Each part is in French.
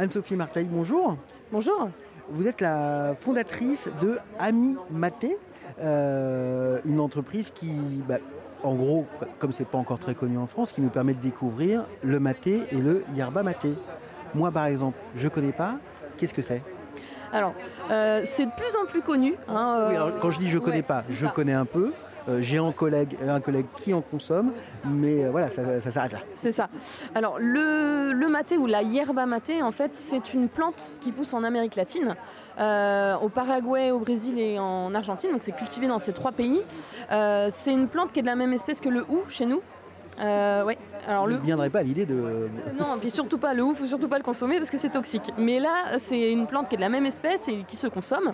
Anne-Sophie Marteil, bonjour. Bonjour. Vous êtes la fondatrice de Ami Maté, euh, une entreprise qui, bah, en gros, comme c'est pas encore très connu en France, qui nous permet de découvrir le maté et le yerba maté. Moi, par exemple, je connais pas. Qu'est-ce que c'est? Alors, euh, c'est de plus en plus connu. hein, Oui, euh, alors, quand je dis je connais ouais, pas, je ça. connais un peu. Euh, J'ai un collègue, un collègue qui en consomme, mais euh, voilà, ça, s'arrête là. C'est ça. Alors, le, maté ou la yerba maté, en fait, c'est une plante qui pousse en Amérique latine, euh, au Paraguay, au Brésil et en Argentine. Donc, c'est cultivé dans ces trois pays. Euh, c'est une plante qui est de la même espèce que le hou chez nous. Euh, ouais. Alors, le ne viendrai pas à l'idée de. Non, puis surtout pas le hou, faut surtout pas le consommer parce que c'est toxique. Mais là, c'est une plante qui est de la même espèce et qui se consomme.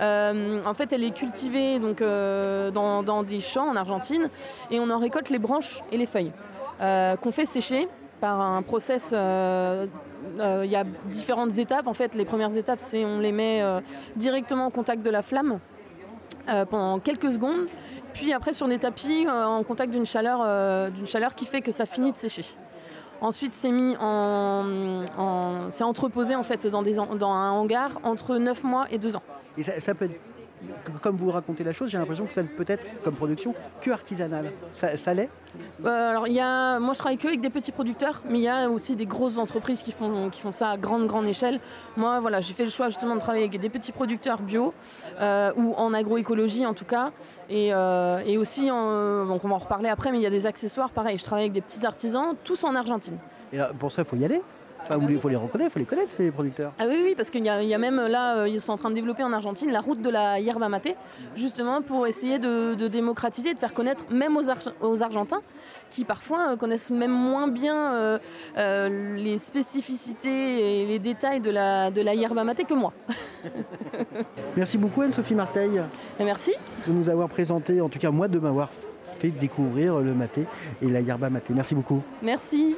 Euh, en fait, elle est cultivée donc euh, dans, dans des champs en Argentine et on en récolte les branches et les feuilles euh, qu'on fait sécher par un process. Il y a différentes étapes. En fait, les premières étapes, c'est on les met directement en contact de la flamme euh, pendant quelques secondes. Puis après sur des tapis euh, en contact d'une chaleur, euh, d'une chaleur qui fait que ça finit de sécher. Ensuite, c'est mis en, c'est entreposé en fait dans, des, dans un hangar entre 9 mois et 2 ans. Comme vous racontez la chose, j'ai l'impression que ça ne peut être comme production que artisanale. Ça, ça l'est? Euh, alors, il y a, moi, je travaille que avec des petits producteurs, mais il y a aussi des grosses entreprises qui font, qui font ça à grande, grande échelle. Moi, voilà, j'ai fait le choix justement de travailler avec des petits producteurs bio euh, ou en agroécologie en tout cas, et, euh, et aussi, en, donc on va en reparler après, mais il y a des accessoires. Pareil, je travaille avec des petits artisans, tous en Argentine. Et pour ça, il faut y aller? Enfin, il faut les reconnaître, il faut les connaître, ces producteurs. Ah oui, oui, parce qu'il y, a- il y a même là, euh, ils sont en train de développer en Argentine la route de la yerba maté, justement pour essayer de, de démocratiser, de faire connaître même aux, aux Argentins, qui parfois euh, connaissent même moins bien euh, euh, les spécificités et les détails de la, de la yerba maté que moi. Merci beaucoup Anne-Sophie Marteil Et merci. de nous avoir présenté, en tout cas moi de m'avoir fait découvrir le maté et la yerba maté. Merci beaucoup. Merci.